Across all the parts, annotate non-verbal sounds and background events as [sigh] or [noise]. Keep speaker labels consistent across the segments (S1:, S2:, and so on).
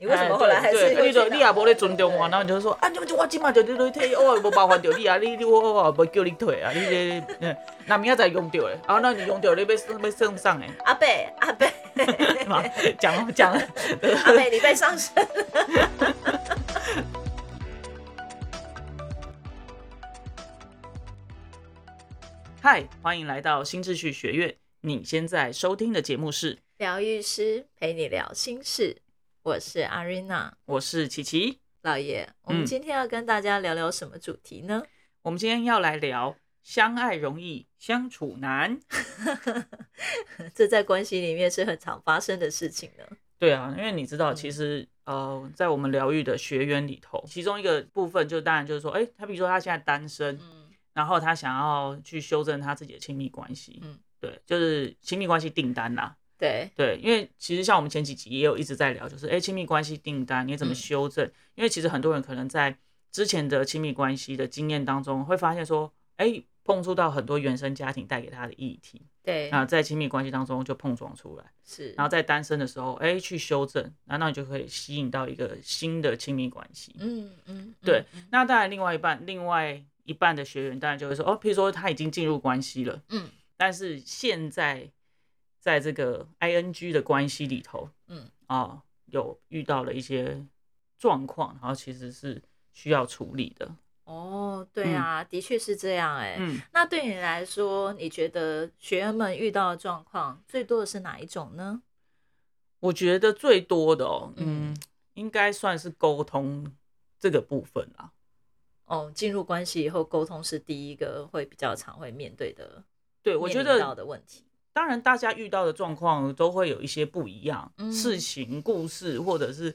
S1: 你为什么后来还是
S2: 对，你你也无咧尊重我，然后你就说啊，就就我今嘛就你你退，我也无麻烦着你啊，你你我我也无叫你退啊，你这 [laughs] 嗯，那明仔载用到的，啊，那你用掉你要要升上诶，
S1: 阿贝阿贝
S2: 嘛讲讲，[laughs]
S1: 阿贝，你被上身。[laughs]
S2: 嗨，欢迎来到新秩序学院，你现在收听的节目是，
S1: 疗愈师陪你聊心事，我是阿瑞娜
S2: 我是琪琪，
S1: 老爷。我们
S2: 嗯
S1: 今天要跟大家聊聊什么主题呢？
S2: 我们今天要来聊相爱容易相处难。[laughs]
S1: 这在关系里面是很常发生的事情呢。
S2: 对啊，因为你知道，
S1: 嗯
S2: 其实、呃，在我们疗愈的学员里头，其中一个部分就当然就是说，哎，他比如说他现在单身，
S1: 嗯
S2: 然后他想要去修正他自己的亲密关系，
S1: 嗯
S2: 对，就是亲密关系订单啦，
S1: 对，
S2: 对，因为其实像我们前几集也有一直在聊，就是哎，亲密关系订单你怎么
S1: 嗯。
S2: 修正？因为其实很多人可能在之前的亲密关系的经验当中，会发现说，哎，碰触到很多原生家庭带给他的议题，
S1: 对，
S2: 那在亲密关系当中就碰撞出来。
S1: 是，
S2: 然后在单身的时候，哎，去修正，那那你就可以吸引到一个新的亲密关系。
S1: 嗯嗯，
S2: 对
S1: 嗯，
S2: 那当然，另外一半，另外一半的学员当然就会说，哦，譬如说他已经进入关系了，
S1: 嗯。
S2: 但是现在在这个 ing 的关系里头，
S1: 嗯
S2: 啊、有遇到了一些状况，然后其实是需要处理的。
S1: 哦，对啊，的确是这样哎。
S2: 嗯，
S1: 那对你来说，你觉得学员们遇到的状况最多的是哪一种呢？
S2: 我觉得最多的哦，
S1: 嗯
S2: 嗯，应该算是沟通这个部分啦。
S1: 哦，进入关系以后，沟通是第一个会比较常会面对的，
S2: 对，我觉
S1: 面临到
S2: 得
S1: 的问题。
S2: 当然，大家遇到的状况都会有一些不一样，
S1: 嗯
S2: 事情、故事或者是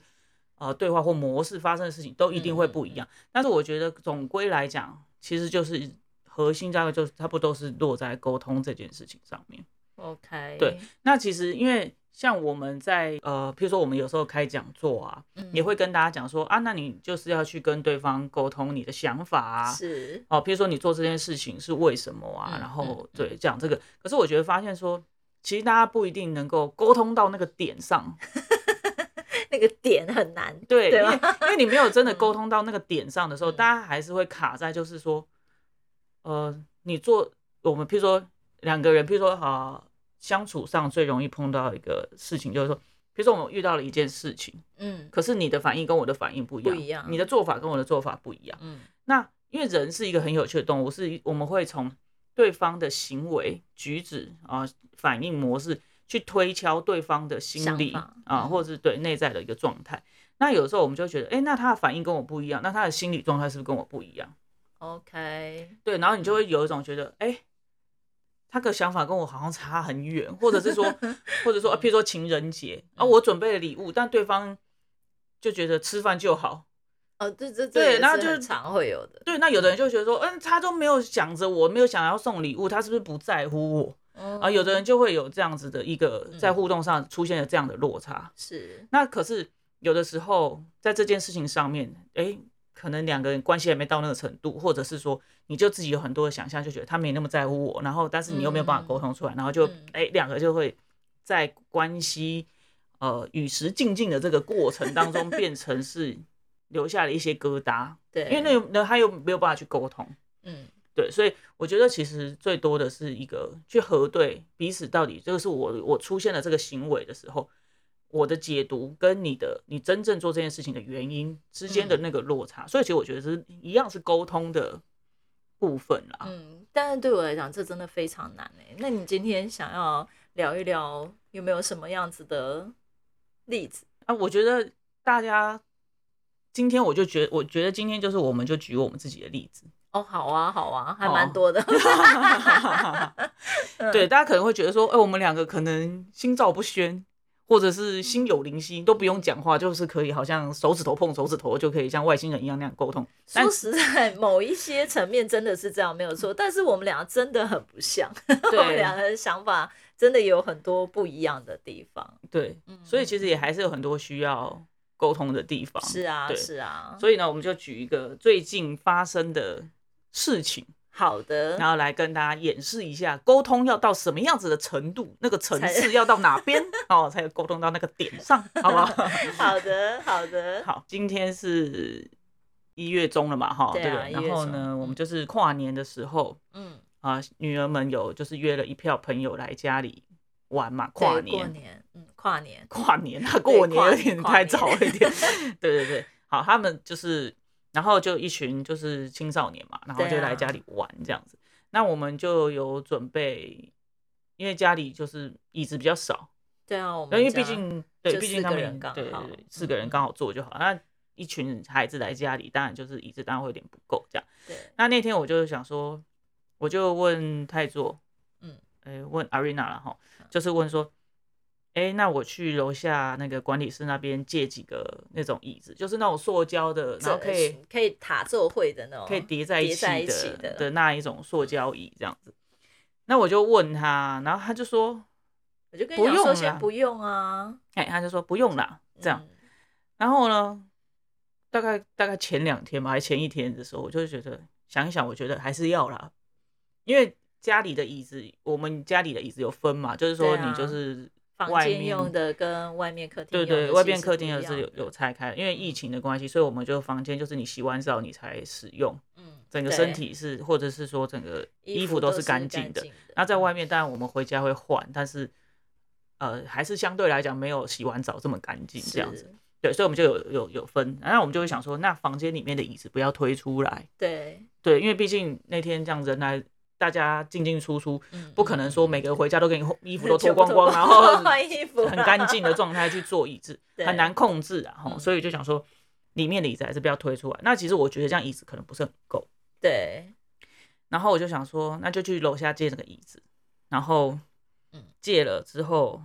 S2: 呃对话或模式发生的事情都一定会不一样。但是我觉得总归来讲，其实就是核心大概就是差不多都是落在沟通这件事情上面。
S1: OK，
S2: 对，那其实因为像我们在呃，譬如说我们有时候开讲座啊，
S1: 嗯。
S2: 也会跟大家讲说啊，那你就是要去跟对方沟通你的想法啊，
S1: 是，
S2: 哦，譬如说你做这件事情是为什么啊？
S1: 嗯
S2: 然后
S1: 嗯
S2: 对讲这个，可是我觉得发现说，其实大家不一定能够沟通到那个点上，[laughs]
S1: 那个点很难。
S2: 对，
S1: 对
S2: 因为因为你没有真的
S1: 嗯。
S2: 沟通到那个点上的时候，
S1: 嗯。
S2: 大家还是会卡在就是说，呃，你做我们譬如说两个人，譬如说啊、相处上最容易碰到一个事情就是说。比如说我们遇到了一件事情，
S1: 嗯
S2: 可是你的反应跟我的反应不一样，
S1: 不一样
S2: 你的做法跟我的做法不一样。
S1: 嗯
S2: 那因为人是一个很有趣的动物，是我们会从对方的行为举止啊、反应模式去推敲对方的心理啊，
S1: 嗯
S2: 或者是对内在的一个状态。那有时候我们就觉得，哎、那他的反应跟我不一样，那他的心理状态是不是跟我不一样
S1: ？，OK，
S2: 对，然后你就会有一种觉得，哎、他的想法跟我好像差很远，或者是说，[laughs] 或者说，啊譬如说情人节啊，
S1: 嗯
S2: 我准备了礼物，但对方就觉得吃饭就好，
S1: 哦，这这这
S2: 对然后就是
S1: 常会有的。
S2: 对，那有的人就觉得说，嗯，他都没有想着我，没有想要送礼物，他是不是不在乎我？
S1: 嗯
S2: 啊，有的人就会有这样子的一个
S1: 嗯
S2: 在互动上出现了这样的落差。
S1: 是，
S2: 那可是有的时候在这件事情上面，哎，可能两个人关系还没到那个程度，或者是说你就自己有很多的想象，就觉得他没那么在乎我，然后但是你又没有办法沟通出来，然后就
S1: 嗯。
S2: 哎两个就会在关系呃与时俱进的这个过程当中，[laughs] 变成是留下了一些疙瘩。
S1: 对，
S2: 因为那那他又没有办法去沟通，
S1: 嗯。
S2: 对，所以我觉得其实最多的是一个去核对彼此到底这个是我我出现了这个行为的时候，我的解读跟你的你真正做这件事情的原因之间的那个落差，所以其实我觉得是一样是沟通的部分啦。
S1: 嗯，但是对我来讲，这真的非常难哎。那你今天想要聊一聊，有没有什么样子的例子？
S2: 啊，我觉得大家今天我就觉我觉得今天就是我们就举我们自己的例子，
S1: 哦，好啊，好啊，还
S2: 哦
S1: 蛮多的。[laughs] [laughs]
S2: 对，大家可能会觉得说，哎、我们两个可能心照不宣，或者是心有灵犀，都不用讲话，就是可以好像手指头碰手指头就可以像外星人一样那样沟通。但
S1: 说实在，[laughs] 某一些层面真的是这样，没有错。但是我们俩真的很不像，[laughs] [laughs] 我们两个的想法真的有很多不一样的地方。
S2: 对，所以其实也还是有很多需要沟通的地方。
S1: 是啊，是啊。
S2: 所以呢，我们就举一个最近发生的事情。
S1: 好的，
S2: 然后来跟大家演示一下沟通要到什么样子的程度，那个层次要到哪边 [laughs] 哦，才有沟通到那个点上，好不好？[laughs]
S1: 好的，好的。
S2: 好，今天是一月中了嘛，哈，
S1: 对啊
S2: 不对？然后呢，我们就是跨年的时候，
S1: 嗯，
S2: 啊，女儿们有就是约了一票朋友来家里玩嘛，跨
S1: 年。过
S2: 年，
S1: 年，嗯，跨年，
S2: 跨年啊，过年
S1: 跨
S2: 有点太早了一点，[laughs] 对对对，好，他们就是，然后就一群就是青少年嘛，然后就来家里玩这样子。那我们就有准备，因为家里就是椅子比较少，
S1: 对啊，我们
S2: 因为毕竟对，毕竟他们对四个人
S1: 嗯
S2: 刚好坐就好。那一群孩子来家里，当然就是椅子当然会有点不够这样。
S1: 对，
S2: 那那天我就想说，我就问泰座，
S1: 嗯，
S2: 哎、问 Arena 了哈，就是问说，哎、那我去楼下那个管理室那边借几个那种椅子，就是那种塑胶的，然后可以
S1: 可以塔座会的那种，
S2: 可以叠在一起的
S1: 起的
S2: 的那一种塑胶椅这样子。那我就问他，然后他就说，
S1: 我就跟你说
S2: 不用啦
S1: 先不用啊，
S2: 哎、他就说不用啦，这样。
S1: 嗯
S2: 然后呢，大概大概前两天吧，还前一天的时候，我就觉得想一想，我觉得还是要啦，因为家里的椅子，我们家里的椅子有分嘛，就是说你就是
S1: 房间用的跟外面客厅
S2: 对对，外面客厅的是有有拆开，因为疫情的关系，所以我们就房间就是你洗完澡你才使用，
S1: 嗯，
S2: 整个身体是或者是说整个衣服都是干净的。那在
S1: 嗯
S2: 外面当然我们回家会换，但是呃还是相对来讲没有洗完澡这么干净这样子。对，所以我们就有有有分，然后我们就会想说，那房间里面的椅子不要推出来，
S1: 对，
S2: 对，因为毕竟那天这样人来，大家进进出出，
S1: 嗯
S2: 不可能说每个人回家都给你衣服都脱光光，[laughs] 然后
S1: 换衣服，
S2: 很干净的状态去做椅子，[laughs] 很难控制啊，所以就想说里面的椅子还是不要推出来。那其实我觉得这样椅子可能不是很够，
S1: 对，
S2: 然后我就想说，那就去楼下借那个椅子，然后
S1: 嗯
S2: 借了之后。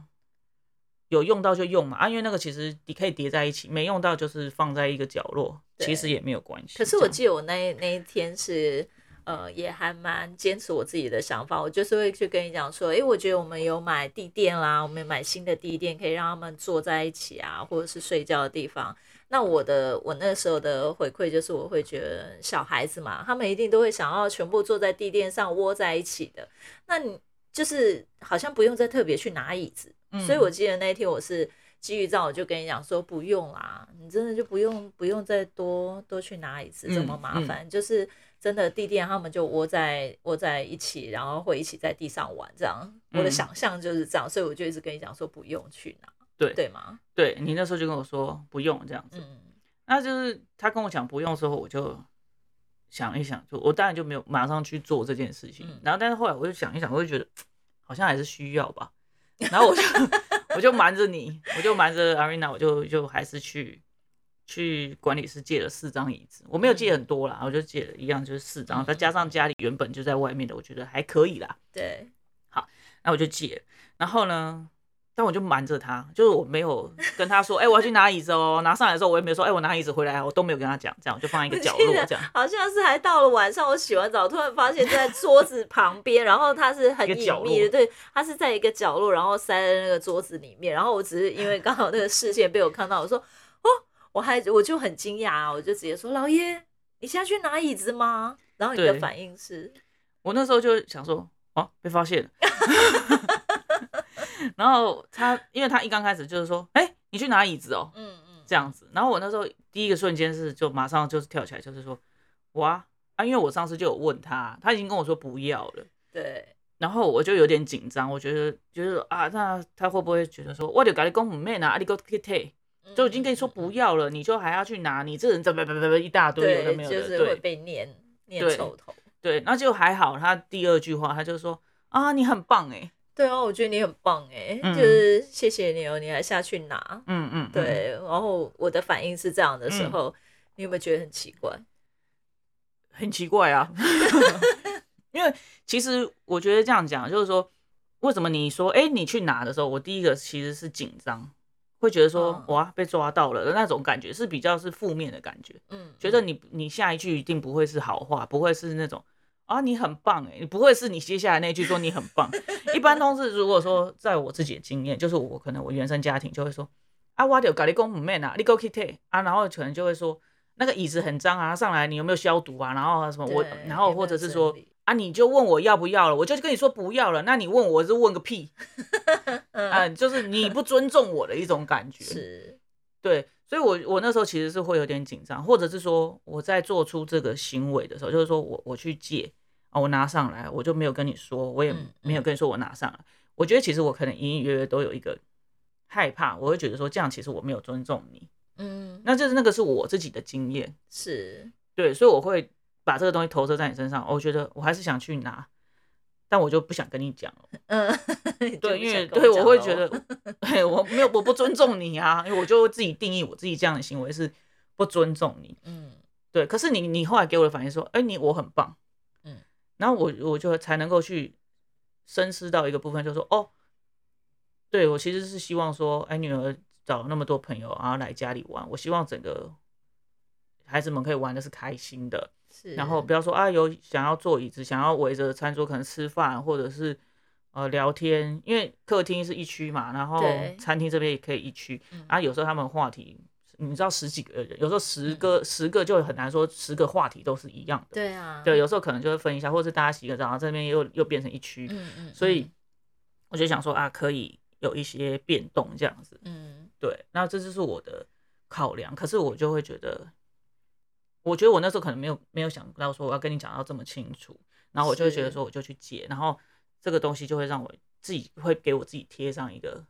S2: 有用到就用嘛，啊，因为那个其实你可以叠在一起，没用到就是放在一个角落，其实也没有关系。
S1: 可是我记得我那那一天是，呃，也还蛮坚持我自己的想法，我就是会去跟你讲说，诶，我觉得我们有买地垫啦，我们有买新的地垫，可以让他们坐在一起啊，或者是睡觉的地方。那我的我那时候的回馈就是，我会觉得小孩子嘛，他们一定都会想要全部坐在地垫上窝在一起的。那你就是好像不用再特别去拿椅子，
S2: 嗯
S1: 所以我记得那一天我是基于这样，我就跟你讲说不用啦，你真的就不用不用再多多去拿椅子这么
S2: 嗯
S1: 麻烦，就是真的地垫他们就窝在窝在一起，然后会一起在地上玩这样。我的
S2: 嗯
S1: 想象就是这样，所以我就一直跟你讲说不用去拿，
S2: 对
S1: 对吗？
S2: 对你那时候就跟我说不用这样子，
S1: 嗯，
S2: 那就是他跟我讲不用之后，我就想一想，就我当然就没有马上去做这件事情。
S1: 嗯
S2: 然后，但是后来我就想一想，我就觉得好像还是需要吧。然后我就 [laughs] 我就瞒着你，我就瞒着 Arena，我就就还是去去管理室借了四张椅子，我没有借很多啦，我就借了一样就是四张，
S1: 嗯
S2: 再加上家里原本就在外面的，我觉得还可以啦。
S1: 对，好
S2: 那我就借，然后呢，但我就瞒着他，就是我没有跟他说，哎、我要去拿椅子哦。拿上来的时候，我也没有说，哎、我拿椅子回来，我都没有跟他讲，这样我就放在一个角落这样。
S1: 好像是还到了晚上，我洗完澡，突然发现在桌子旁边，然后他是很隐秘的，对，他是在一个角落，然后塞在那个桌子里面，然后我只是因为刚好那个视线被我看到，我说哦，我还我就很惊讶啊，我就直接说老爷，你现在去拿椅子吗？然后你的反应是，
S2: 我那时候就想说，哦，被发现了。[laughs] 然后他，因为他一刚开始就是说，哎、你去拿椅子哦，
S1: 嗯嗯，
S2: 这样子。然后我那时候第一个瞬间是就马上就是跳起来，就是说，哇啊，因为我上次就有问他，他已经跟我说不要了。
S1: 对，
S2: 然后我就有点紧张，我觉得就是啊，那他会不会觉得说，我就跟你讲唔免啊，啊你给我去退，就已经跟你说不要了，你就还要去拿，你这人怎么怎么怎么一大堆有的，没有的，
S1: 就是会被念念臭头。
S2: 对，那就还好，他第二句话他就说啊，你很棒哎，
S1: 对啊，我觉得你很棒哎，
S2: 嗯。
S1: 就是谢谢你哦，你还下去拿。
S2: 嗯嗯，嗯，
S1: 对，然后我的反应是这样的时
S2: 嗯。
S1: 候，你有没有觉得很奇怪？
S2: 很奇怪啊，[laughs] 因为其实我觉得这样讲就是说，为什么你说哎、你去拿的时候，我第一个其实是紧张，会觉得说、
S1: 嗯
S2: 哇被抓到了的那种感觉是比较是负面的感觉。
S1: 嗯，
S2: 觉得你你下一句一定不会是好话，不会是那种啊你很棒哎，你不会是你接下来那句说你很棒。[laughs] 一般都是如果说在我自己的经验，就是我可能我原生家庭就会说啊我有咖喱公唔 man 啊，你 go k t 啊，然后可能就会说那个椅子很脏啊，上来你有没有消毒啊？然后什么我，然后或者是说啊，你就问我要不要了，我就跟你说不要了，那你问我是问个屁，[laughs] 嗯，就是你不尊重我的一种感觉，
S1: 是，
S2: 对，所以我我那时候其实是会有点紧张，或者是说我在做出这个行为的时候，就是说我我去借啊，我拿上来，我就没有跟你说，我也
S1: 嗯
S2: 没有跟你说我拿上来，我觉得其实我可能隐隐约约都有一个害怕，我会觉得说这样其实我没有尊重你，
S1: 嗯，
S2: 那就是那个是我自己的经验，
S1: 是，
S2: 对，所以我会把这个东西投射在你身上，我觉得我还是想去拿，但我就不想跟你讲了。
S1: 嗯，[laughs]
S2: 对，因为对我会觉得，[laughs] 对我没有我不尊重你啊，因为我就会自己定义我自己这样的行为是不尊重你。
S1: 嗯
S2: 对，可是你你后来给我的反应说，哎、你我很棒，
S1: 嗯，
S2: 然后我我就才能够去深思到一个部分，就是说，哦，对我其实是希望说，哎、女儿找那么多朋友，然后来家里玩，我希望整个孩子们可以玩的是开心的，
S1: 是，
S2: 然后不要说啊有想要坐椅子，想要围着餐桌可能吃饭，或者是呃聊天，因为客厅是一区嘛，然后餐厅这边也可以一区，
S1: 嗯。
S2: 啊有时候他们话题，你知道十几个人，有时候十个、十个就很难说十个话题都是一样的，
S1: 对啊，
S2: 对，有时候可能就会分一下，或者是大家洗个澡，然后这边又又变成一区，
S1: 嗯嗯，
S2: 所以我就想说啊可以有一些变动这样子，
S1: 嗯。
S2: 对，那这就是我的考量。可是我就会觉得，我觉得我那时候可能没有没有想到说我要跟你讲到这么清楚，然后我就会觉得说我就去借，然后这个东西就会让我自己会给我自己贴上一个，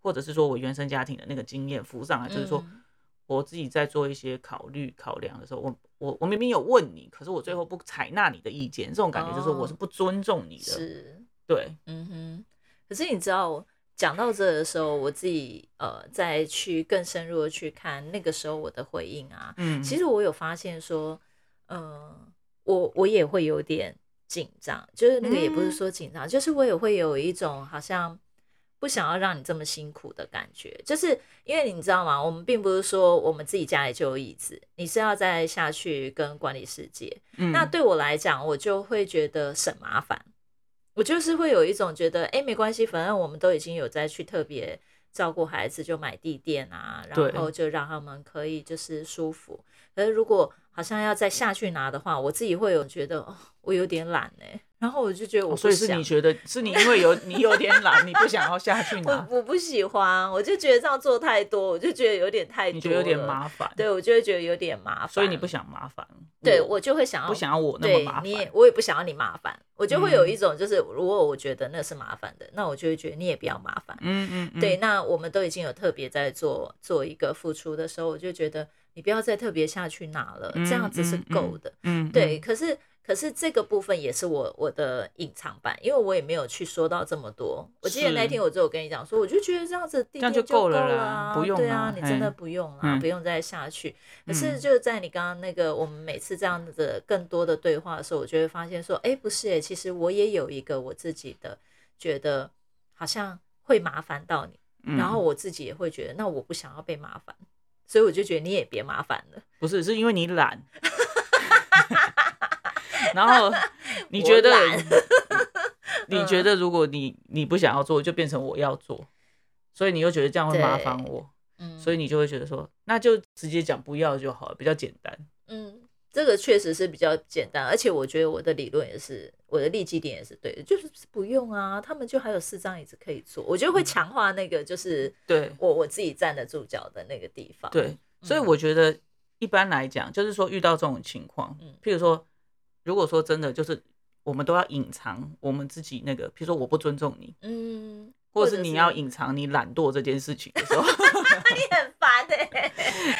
S2: 或者是说我原生家庭的那个经验浮上来，就是说
S1: 嗯。
S2: 我自己在做一些考虑考量的时候，我我我明明有问你，可是我最后不采纳你的意见，这种感觉就是我是
S1: 哦。
S2: 不尊重你的，
S1: 是，
S2: 对，
S1: 嗯哼。可是你知道，讲到这的时候，我自己呃再去更深入的去看那个时候我的回应啊，
S2: 嗯，
S1: 其实我有发现说，呃，我我也会有点紧张，就是那个也不是
S2: 嗯
S1: 说紧张，就是我也会有一种好像不想要让你这么辛苦的感觉，就是因为你知道吗？我们并不是说我们自己家里就有椅子，你是要再下去跟管理世界。
S2: 嗯
S1: 那对我来讲，我就会觉得省麻烦。我就是会有一种觉得，哎、没关系，反正我们都已经有在去特别照顾孩子，就买地垫啊，然后就让他们可以就是舒服。可是如果好像要再下去拿的话，我自己会有觉得，哦，我有点懒哎，然后我就觉得我
S2: 哦所以是你觉得是你因为有你有点懒，你不想要下去 [laughs]
S1: 我
S2: 拿，
S1: 我不喜欢，我就觉得这样做太多，我就觉得有点太多，
S2: 你觉得有点麻，烦，
S1: 对我就会觉得有点麻烦，
S2: 所以你不想麻烦，
S1: 对我就会想要
S2: 不想要我那么麻烦
S1: 你也，我也不想要你麻烦，我就会有
S2: 嗯。
S1: 一种就是，如果我觉得那是麻烦的，那我就会觉得你也不要麻烦。
S2: 嗯嗯，嗯。
S1: 对，，那我们都已经有特别在做做一个付出的时候，我就觉得你不要再特别下去拿了，这样子是
S2: 嗯嗯
S1: 够的。
S2: 嗯，
S1: 对，可是可是这个部分也是我我的隐藏版，因为我也没有去说到这么多。我记得那
S2: 是
S1: 天我就有跟你讲说，我就觉得这样子地
S2: 这样
S1: 垫
S2: 就够了啦
S1: 啊，
S2: 不用
S1: 对啊，你真的不用啦，
S2: 嗯
S1: 不用再下去。可是
S2: 嗯
S1: 就在你刚刚那个我们每次这样子更多的对话的时候，我就会发现说，哎，不是哎，其实我也有一个我自己的觉得好像会麻烦到你，
S2: 嗯
S1: 然后我自己也会觉得，那我不想要被麻烦，所以我就觉得你也别麻烦了。
S2: 不是是因为你懒，然后 [laughs] 你觉得 [laughs] 你觉得如果你你不想要做，就变成我要做，所以你又觉得这样会麻烦我，
S1: 嗯，
S2: 所以你就会觉得说，那就直接讲不要就好了，比较简单。
S1: 嗯，这个确实是比较简单，而且我觉得我的理论也是，我的立基点也是对的，就是不用啊，他们就还有四张椅子可以坐，我觉得会强化那个就是
S2: 对
S1: 我我自己站得住脚的那个地方。
S2: 对，所以
S1: 嗯
S2: 我觉得一般来讲，就是说遇到这种情况
S1: 嗯，
S2: 譬如说，如果说真的就是我们都要隐藏我们自己那个，譬如说我不尊重你，
S1: 嗯，
S2: 或者
S1: 者
S2: 是你要隐藏你懒惰这件事情的时候 [laughs] [laughs]
S1: 你很烦 [laughs] 哎、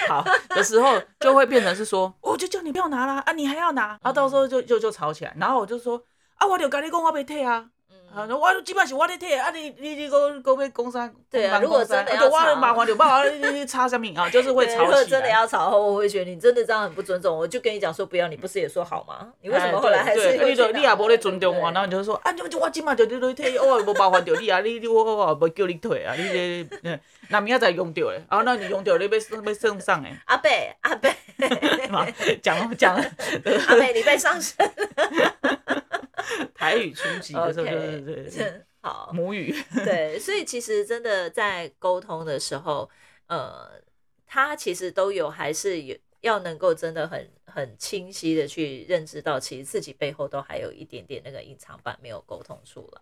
S2: 好的时候，就会变成是说，我就叫你不要拿啦，啊，你还要拿，然后到时候就就就吵起来，然后我就说，啊，我有跟你讲我被退啊。啊，
S1: 嗯，
S2: 我基本是我咧退啊，你你你个个要讲啥？
S1: 对啊如果真的要
S2: 啊就我
S1: 吵
S2: 麻烦就把我你你插什么啊，就是会
S1: 对
S2: 吵起来。
S1: 如果真的要吵后，我会觉得你真的这样很不尊重，我就跟你讲说不要，你不是也说好吗？你为什么后来还是
S2: 哎对你就你也无咧尊重我，然后你就说啊，你就我今嘛就你退，我也无麻烦着你啊，你你我我我无叫你退啊，你这嗯那明仔载用着咧，啊，那你用着你要要送上诶，
S1: 阿伯阿贝
S2: 嘛讲讲
S1: 阿伯，你被上身。[laughs]
S2: 台语初级的时候就是
S1: OK，
S2: 对对
S1: 真好。
S2: 母语，[laughs]
S1: 对，所以其实真的在沟通的时候，呃，他其实都有还是有要能够真的很很很清晰的去认知到，其实自己背后都还有一点点那个隐藏版没有沟通出来，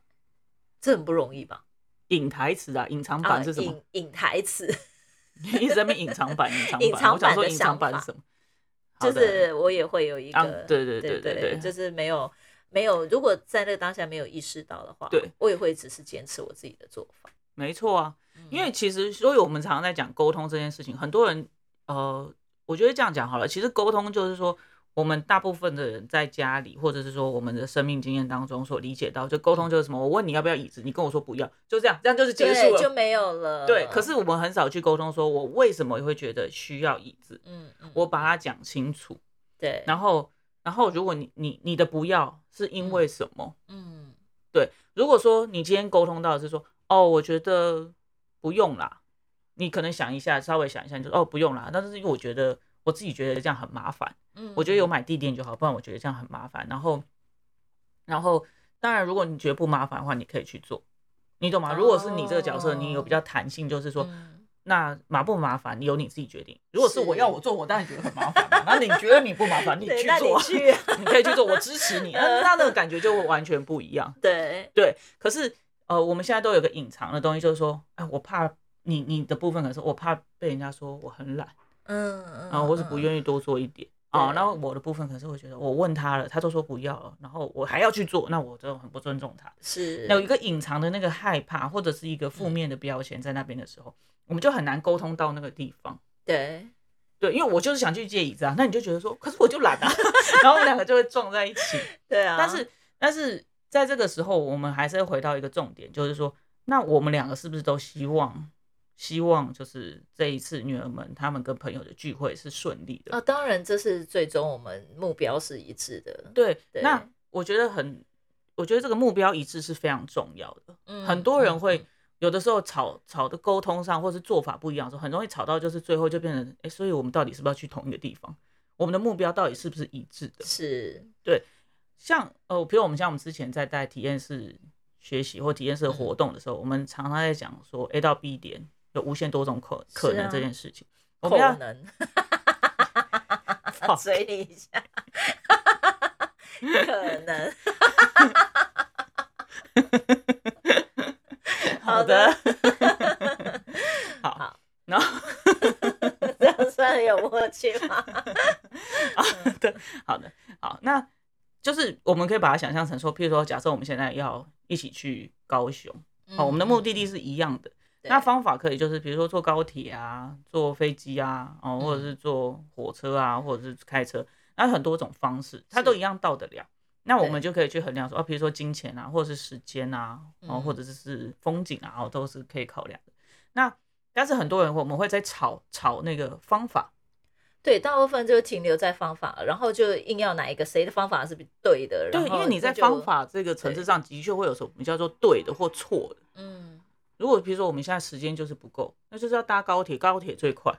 S1: 这很不容易吧？
S2: 隐台词啊，隐藏版是什么？
S1: 隐隐台词，[laughs]
S2: 你一直在隐藏版，隐藏版，
S1: 隐藏
S2: 我想说
S1: 版的
S2: 隐藏版是什么？
S1: 就是我也会有一个，
S2: 对对
S1: 对
S2: 对对
S1: 就是没有没有，如果在那个当下没有意识到的话，
S2: 对
S1: 我也会只是坚持我自己的做法，
S2: 没错啊，
S1: 嗯
S2: 因为其实，所以我们常常在讲沟通这件事情，很多人，呃，我觉得这样讲好了。其实沟通就是说，我们大部分的人在家里，或者是说我们的生命经验当中所理解到，就沟通就是什么？我问你要不要椅子，你跟我说不要，就这样，这样就是结束
S1: 了就
S2: 了。
S1: 没有了。
S2: 对，可是我们很少去沟通，说我为什么会觉得需要椅子，
S1: 嗯嗯，
S2: 我把它讲清楚。
S1: 对，
S2: 然后，然后如果你你你的不要是因为什么？
S1: 嗯对
S2: 如果说你今天沟通到的是说，哦，我觉得不用啦，你可能想一下，稍微想一下，你就哦不用啦。但是因为我觉得我自己觉得这样很麻烦，
S1: 嗯，
S2: 我觉得有买地垫就好，不然我觉得这样很麻烦。然后，然后当然如果你觉得不麻烦的话，你可以去做，你懂吗？如果是你这个角色，你有比较弹性，就是说。
S1: 嗯
S2: 那麻不麻烦，你由你自己决定。如果是我要我做，我当然觉得很麻烦嘛。那你觉得你不麻烦，[laughs] 你去做啊，
S1: 你
S2: 可以去做，我支持你。那那那个感觉就会完全不一样。[laughs]
S1: 对，
S2: 对，可是呃，我们现在都有个隐藏的东西，就是说，哎，我怕你你的部分可能是我怕被人家说我很懒
S1: 嗯嗯，
S2: 啊，或是不，愿意多做一点啊，
S1: 对
S2: 然后我的部分可是会觉得我问他了，他都说不要了，然后我还要去做，那我就很不尊重他。
S1: 是
S2: 有一个隐藏的那个害怕，或者是一个负面的标签在那边的时候，我们就很难沟通到那个地方。
S1: 对，
S2: 对，因为我就是想去借椅子啊，那你就觉得说，可是我就懒啊，[laughs] 然后我们两个就会撞在一起。[laughs]
S1: 对啊，
S2: 但是，但是在这个时候，我们还是会回到一个重点，就是说，那我们两个是不是都希望，希望就是这一次女儿们他们跟朋友的聚会是顺利的？
S1: 啊，当然这是最终我们目标是一致的，
S2: 对，
S1: 对
S2: 那我觉得很，我觉得这个目标一致是非常重要的。
S1: 嗯
S2: 很多人
S1: 嗯
S2: 会
S1: 嗯
S2: 有的时候吵吵的沟通上，或是做法不一样的时候，很容易吵到就是最后就变成，哎、所以我们到底是不是要去同一个地方？我们的目标到底是不是一致的？
S1: 是对
S2: 像呃，比如我们像我们之前在带体验式学习或体验式活动的时候，我们常常在讲说 A 到 B 点有无限多种可可能这件事情。我们要
S1: 可能，[laughs] 嘴里一下，可能，
S2: 好的，好
S1: 好，
S2: 然后
S1: 这样算有默契吗？[laughs]
S2: 好的，好，那就是我们可以把它想象成说，譬如说，假设我们现在要一起去高雄，好，我们的目的地是一样的。那方法可以就是，比如说坐高铁啊，坐飞机啊，哦，或者
S1: 嗯。
S2: 是坐火车啊，或者是开车，那很多种方式，它都一样到得了。那我们就可以去衡量说，哦，比如说金钱啊，或者是时间啊，哦，
S1: 嗯。
S2: 或者是风景啊，哦，都是可以考量的。那但是很多人我们会在吵吵那个方法，
S1: 对，大部分就停留在方法，然后就硬要哪一个谁的方法是对的，
S2: 对，因为你在方，法这个层次上的确会有什么叫做对的或错的。
S1: 嗯，
S2: 如果比如说我们现在时间就是不够，那就是要搭高铁，高铁最快，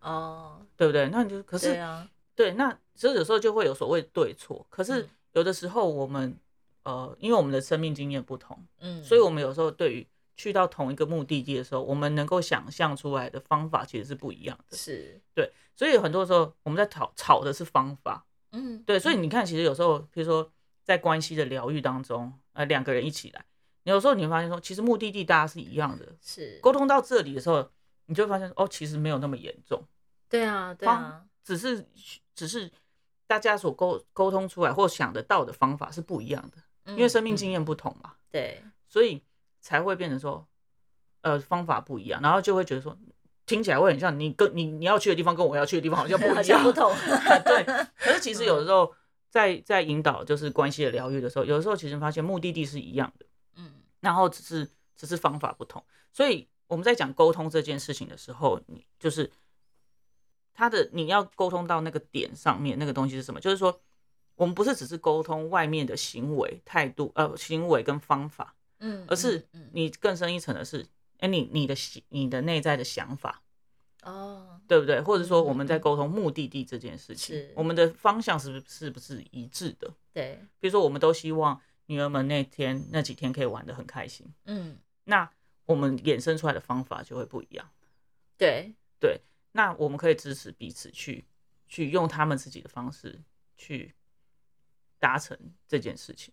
S1: 哦，
S2: 对不对？那你就可是
S1: 对啊，
S2: 对，那所以有时候就会有所谓对错。可是
S1: 嗯
S2: 有的时候我们呃，因为我们的生命经验不同，
S1: 嗯，
S2: 所以我们有时候对于去到同一个目的地的时候，我们能够想象出来的方法其实是不一样的。
S1: 是对，
S2: 所以很多时候我们在吵吵的是方法，
S1: 嗯，
S2: 对。所以你看，其实有时候，比如说在关系的疗愈当中，呃，两个人一起来，有时候你会发现说，其实目的地大家是一样的。
S1: 是，
S2: 沟通到这里的时候，你就会发现哦，其实没有那么严重，
S1: 对啊，对啊，
S2: 只是只是大家所沟沟通出来或想得到的方法是不一样的，
S1: 因
S2: 因为生命经验不同嘛，
S1: 嗯对，
S2: 所以才会变成说，呃，方法不一样，然后就会觉得说，听起来会很像你跟你你要去的地方跟我要去的地方好像不
S1: 好
S2: 一样，
S1: 不同，[laughs]
S2: 对。[laughs] 可是其实有的时候在在引导就是关系的疗愈的时候，有的时候其实发现目的地是一样的，
S1: 嗯，
S2: 然后只是只是方法不同，所以我们在讲沟通这件事情的时候，你就是他的你要沟通到那个点上面，那个东西是什么？就是说，我们不是只是沟通外面的行为态度，呃，行为跟方法，
S1: 嗯，
S2: 而是你更深一层的是，哎、你你的想你的内在的想法，
S1: 哦，
S2: 对不对？或者说我们在沟通目的地这件事情，我们的方向是不是是不是一致的？
S1: 对，
S2: 比如说，我们都希望女儿们那天那几天可以玩得很开心，
S1: 嗯，
S2: 那我们衍生出来的方法就会不一样。
S1: 对，
S2: 那我们可以支持彼此去去用他们自己的方式去达成这件事情。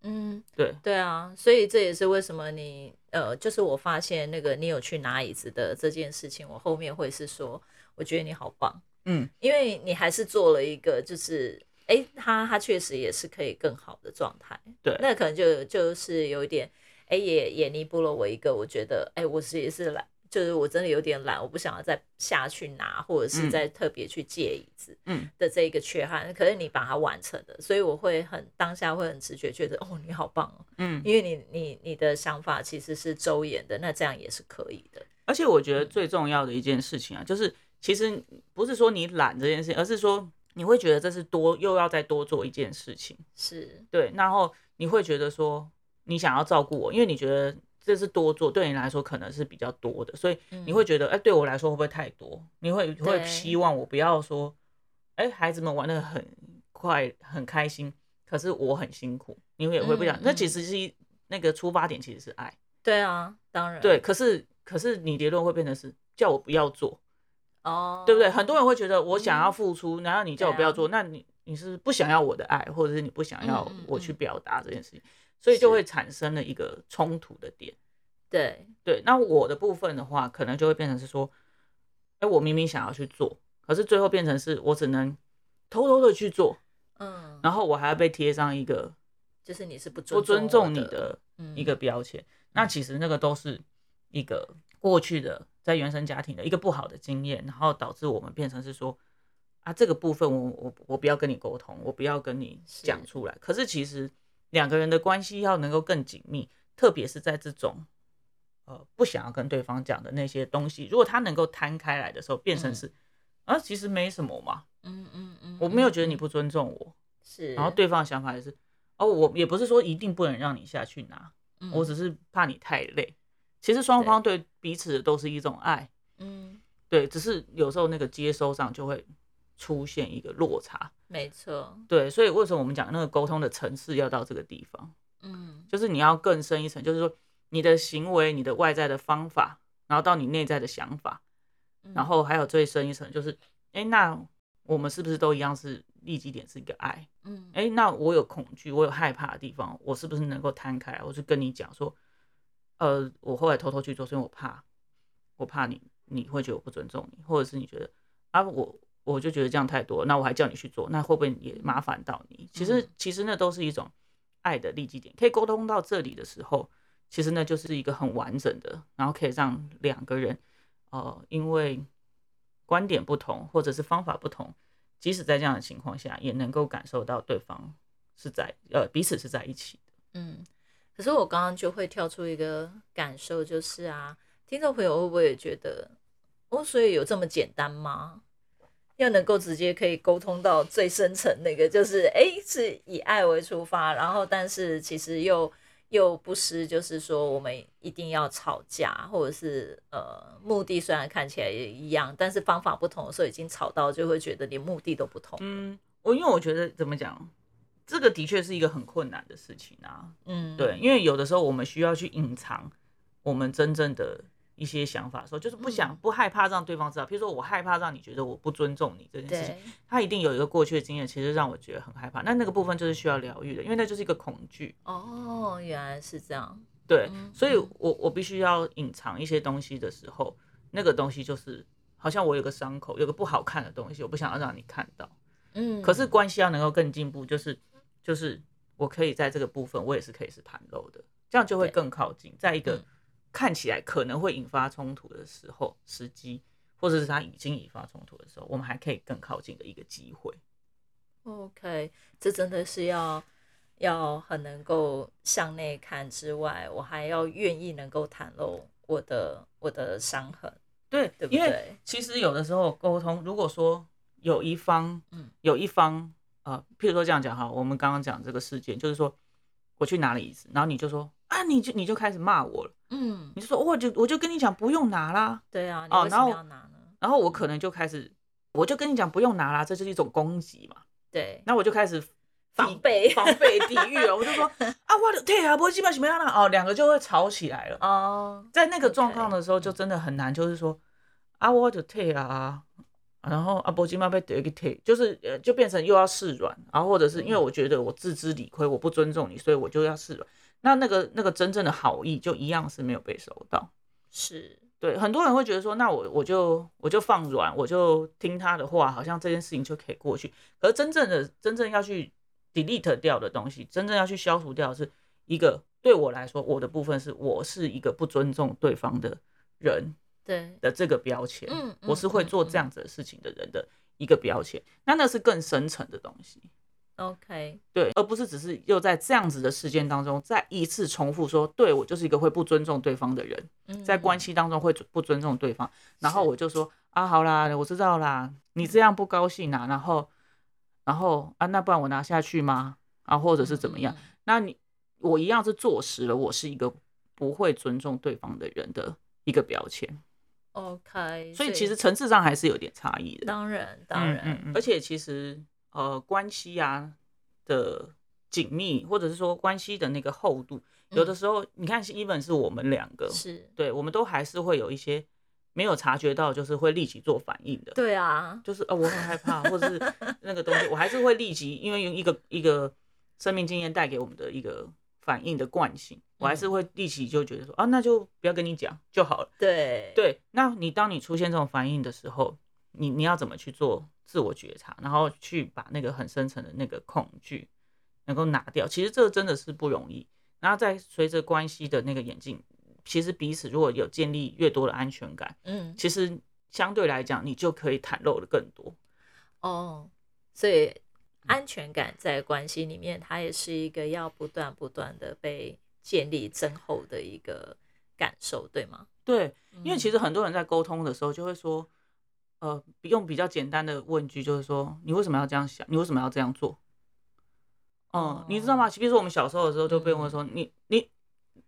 S1: 嗯，
S2: 对
S1: 对啊，所以这也是为什么你呃，就是我发现那个你有去拿椅子的这件事情，我后面会是说，我觉得你好棒，
S2: 嗯，
S1: 因为你还是做了一个，就是哎，他他确实也是可以更好的状态，
S2: 对
S1: 那可能就就是有一点，哎，也也弥补了我一个，我觉得哎，我是也是懒。就是我真的有点懒，我不想要再下去拿，或者是再特别去借椅子，
S2: 嗯
S1: 的这一个缺憾。可是你把它完成了，所以我会很当下会很直觉觉得，哦，你好棒哦，
S2: 嗯，
S1: 因为你你你的想法其实是周延的，那这样也是可以的。
S2: 而且我觉得最重要的一件事情啊，就是其实不是说你懒这件事情，而是说你会觉得这是多又要再多做一件事情，
S1: 是，
S2: 对，然后你会觉得说你想要照顾我，因为你觉得。这是多做，对你来说可能是比较多的，所以你会觉得，哎，对我来说会不会太多？你会会希望我不要说，哎，孩子们玩的很快很开心，可是我很辛苦，你会也会不想。那其实是那个出发点其实是爱，
S1: 对啊，当然，
S2: 对。可是可是你结论会变成是叫我不要做，
S1: 哦，
S2: 对不对？很多人会觉得我想要付出，然后你叫我不要做，那你你是不想要我的爱，或者是你不想要我去表达这件事情？所以就会产生了一个冲突的点，
S1: 对
S2: 对。那我的部分的话，可能就会变成是说，哎，我明明想要去做，可是最后变成是我只能偷偷的去做，
S1: 嗯，
S2: 然后我还要被贴上一个，
S1: 就是你是不
S2: 不尊重你的一个标签。
S1: 嗯
S2: 那其实那个都是一个过去的在原生家庭的一个不好的经验，然后导致我们变成是说，啊，这个部分我我我不要跟你沟通，我不要跟你讲出来。可是其实。两个人的关系要能够更紧密，特别是在这种呃不想要跟对方讲的那些东西，如果他能够摊开来的时候，变成是啊，其实没什么嘛，
S1: 嗯嗯嗯，
S2: 我没有觉得你不尊重我，
S1: 是，
S2: 然后对方的想法也是，哦，我也不是说一定不能让你下去拿，我只是怕你太累。其实双方对彼此都是一种爱，
S1: 嗯，
S2: 对，只是有时候那个接收上就会出现一个落差。
S1: 没错，
S2: 对，所以为什么我们讲那个沟通的层次要到这个地方？
S1: 嗯，
S2: 就是你要更深一层，就是说你的行为、你的外在的方法，然后到你内在的想法，然后还有最深一层，就是哎，那我们是不是都一样是立基点是一个爱？
S1: 嗯，
S2: 哎，那我有恐惧、我有害怕的地方，我是不是能够摊开？我就跟你讲说，呃，我后来偷偷去做，所以我怕，我怕你你会觉得我不尊重你，或者是你觉得啊我。我就觉得这样太多，那我还叫你去做，那会不会也麻烦到你？其实，其实那都是一种爱的利基点。可以沟通到这里的时候，其实那就是一个很完整的，然后可以让两个人，呃，因为观点不同或者是方法不同，即使在这样的情况下，也能够感受到对方是在呃彼此是在一起的。
S1: 嗯，可是我刚刚就会跳出一个感受，就是啊，听众朋友会不会也觉得，哦，所以有这么简单吗？要能够直接可以沟通到最深层那个，就是哎，是以爱为出发，然后但是其实又又不失，就是说我们一定要吵架，或者是呃目的虽然看起来也一样，但是方法不同的时候，已经吵到就会觉得连目的都不同。
S2: 嗯，我因为我觉得怎么讲，这个的确是一个很困难的事情啊。
S1: 嗯，
S2: 对，因为有的时候我们需要去隐藏我们真正的。一些想法的时候，就是不想不害怕让对方知道。譬如说我害怕让你觉得我不尊重你这件事情，他一定有一个过去的经验，其实让我觉得很害怕。那那个部分就是需要疗愈的，因为那就是一个恐惧。
S1: 哦，原来是这样。
S2: 对，所以我我必须要隐藏一些东西的时候，那个东西就是好像我有个伤口，有个不好看的东西，我不想要让你看到。
S1: 嗯，
S2: 可是关系要能够更进步，就是就是我可以在这个部分，我也是可以是袒露的，这样就会更靠近，在一个。看起来可能会引发冲突的时候，时机，或者是他已经引发冲突的时候，我们还可以更靠近的一个机会。
S1: OK，这真的是要要很能够向内看之外，我还要愿意能够袒露我的我的伤痕。
S2: 对，
S1: 对，
S2: 因为其实有的时候沟通，如果说有一方，嗯，有一方，呃，譬如说这样讲哈，我们刚刚讲这个事件，就是说我去拿了椅子，然后你就说。啊，你就你就开始骂我了，
S1: 嗯，
S2: 你就说我就我就跟你讲不用拿啦，
S1: 对啊，哦，
S2: 然后然后我可能就开始，我就跟你讲不用拿啦，这就是一种攻击嘛，
S1: 对，
S2: 那我就开始
S1: 防备
S2: 防备抵御了，我就说 [laughs] 啊，我的对啊，不会基本什么样的哦，两个就会吵起来了，
S1: 哦，
S2: 在那个状况的时候就真的很难，就是说啊，我的退啊，然后阿波金妈被得一退，就是呃就变成又要示软，然后或者是因为我觉得我自知理亏，我不尊重你，所以我就要示软。那那个那个真正的好意就一样是没有被收到。
S1: 是
S2: 对，很多人会觉得说，那我我就我就放软，我就听他的话，好像这件事情就可以过去。可是真正的真正要去 delete 掉的东西，真正要去消除掉，是一个对我来说，我的部分是我是一个不尊重对方的人
S1: 对，
S2: 的这个标签。
S1: 嗯
S2: 我是会做这
S1: 样。
S2: 子的事情的人的一个标签。那那是更深层的东西。
S1: OK，
S2: 对，而不是只是又在这样子的事件当中再一次重复说，对我就是一个会不尊重对方的人。
S1: 嗯
S2: 在关系当中会不尊重对方，然后我就说啊，好啦，我知道啦，你这样不高兴啊，然后，然后啊，那不然我拿下去吗？啊，或者是怎么样？？那你我一样是坐实了，我是一个不会尊重对方的人的一个标签，
S1: OK，
S2: 所以其实层次上还是有点差异的。
S1: 当然当然，
S2: 嗯嗯而且其实呃，关系啊的紧密，或者是说关系的那个厚度，有的时候你看，even 是我们两个，
S1: 嗯是，
S2: 对，我们都还是会有一些没有察觉到，就是会立即做反应的。
S1: 对啊，
S2: 就是呃，我很害怕，或者是那个东西，我还是会立即，因为用一个一个生命经验带给我们的一个反应的惯性，我还是会立即就觉得说啊，那就不要跟你讲就好了。
S1: 对
S2: 对，那你当你出现这种反应的时候，你你要怎么去做自我觉察，然后去把那个很深层的那个恐惧能够拿掉？其实这个真的是不容易。然后再随着关系的那个演进，其实彼此如果有建立越多的安全感，
S1: 嗯
S2: 其实相对来讲，你就可以袒露的更多。
S1: 哦，所以安全感在关系里面，它也是一个要不断不断的被建立增厚的一个感受，对吗？
S2: 对，因为其
S1: 实
S2: 实很多人在沟通的时候就会说，呃，用比较简单的问句，就是说你为什么要这样想？你为什么要这样做？嗯，你知道吗？比如说我们小时候的时候就被问说，你你，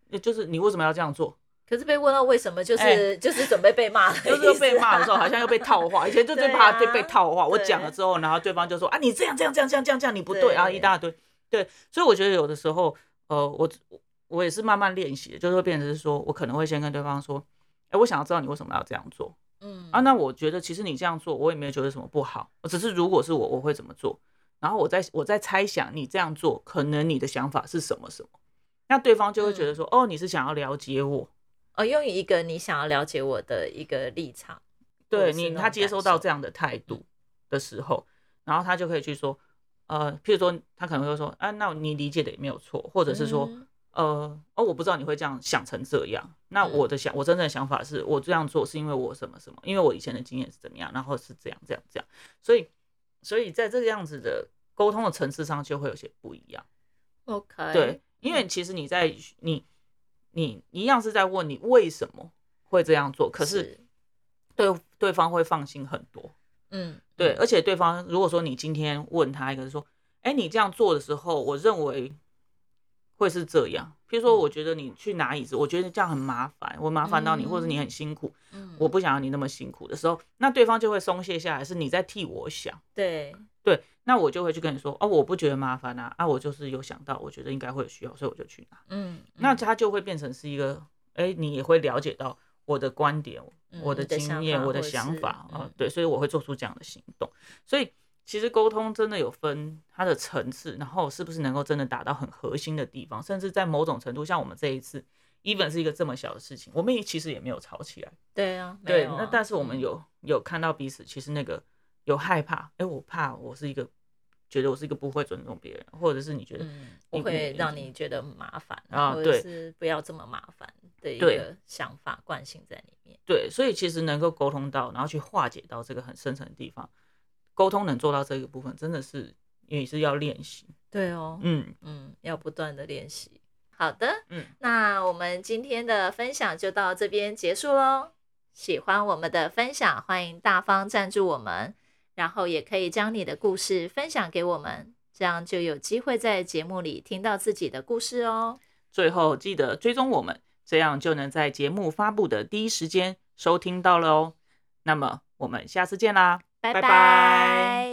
S2: 你就是你为什么要这样做？
S1: 可是被问到为什么，就是、
S2: 哎
S1: 就是准备被骂
S2: 就是又被骂的时候，好像又被套话。以前就最怕被被套话，我讲了之后，然后对方就说啊，你这样这样这样这样这样这样，你不对啊，
S1: 对
S2: 一大堆。对，所以我觉得有的时候，呃，我我也是慢慢练习，就是会变成是说我可能会先跟对方说，哎，我想要知道你为什么要这样做。
S1: 嗯
S2: 啊，那我觉得其实你这样做，我也没有觉得什么不好，只是如果是我，我会怎么做？然后我在我在猜想你这样做，可能你的想法是什么什么？那对方就会觉得说，哦，你是想要了解我，
S1: 哦，用一个你想要了解我的一个立场，或
S2: 对你他接收到这样的态度的时候，然后他就可以去说，呃，譬如说他可能会说，啊，那你理解的也没有错，或者是说，
S1: 嗯。
S2: 呃，哦，我不知道你会这样想成这样。那
S1: 嗯。
S2: 我的想，我真正的想法是我这样做是因为我什么什么，因为我以前的经验是怎么样，然后是这样这样这样，所以，所以在这个样子的沟通的层次上就会有些不一样。
S1: OK，
S2: 对，因为其实你在你你一样是在问你为什么会这样做，可是对对方会放心很多。
S1: 嗯，
S2: 对，
S1: 嗯
S2: 而且对方如果说你今天问他一个说，哎，你这样做的时候，我认为会是这样。譬如说，
S1: 嗯
S2: 我觉得你去拿椅子，我觉得这样很麻烦，我麻烦到你，或者你很辛苦，
S1: 嗯
S2: 我不想要你那么辛苦的时候，那对方就会松懈下来，是你在替我想。
S1: 对，
S2: 对，那我就会去跟你说，哦，我不觉得麻烦啊，啊，我就是有想到，我觉得应该会有需要，所以我就去拿。
S1: 嗯，
S2: 那
S1: 嗯
S2: 他就会变成是一个，哎，你也会了解到我的观点，我的经验，我的想法啊、
S1: 嗯
S2: 对，所以我会做出这样的行动。所以其实沟通真的有分它的层次，然后是不是能够真的打到很核心的地方，甚至在某种程度，像我们这一次，even 是一个这么小的事情，我们也其实也没有吵起来。
S1: 对啊，没
S2: 对，
S1: 啊
S2: 那但是我们
S1: 嗯
S2: 有有看到彼此，其实那个有害怕，哎，我怕我是一个觉得我是一个不会尊重别人，或者是你觉得
S1: 嗯，我
S2: 你
S1: 会让
S2: 你
S1: 你觉得麻烦或
S2: 啊对
S1: 者是不要这么麻烦的一
S2: 对
S1: 个想法惯性在里面。
S2: 对，所以其实能够沟通到，然后去化解到这个很深层的地方，沟通能做到这个部分，真的是也是要练习。
S1: 对哦，
S2: 嗯，
S1: 嗯，要不断的练习。好的，
S2: 嗯，
S1: 那我们今天的分享就到这边结束喽。喜欢我们的分享，欢迎大方赞助我们，然后也可以将你的故事分享给我们，这样就有机会在节目里听到自己的故事哦。
S2: 最后记得追踪我们，这样就能在节目发布的第一时间收听到了哦。那么我们下次见啦，
S1: 拜
S2: 拜拜。
S1: 拜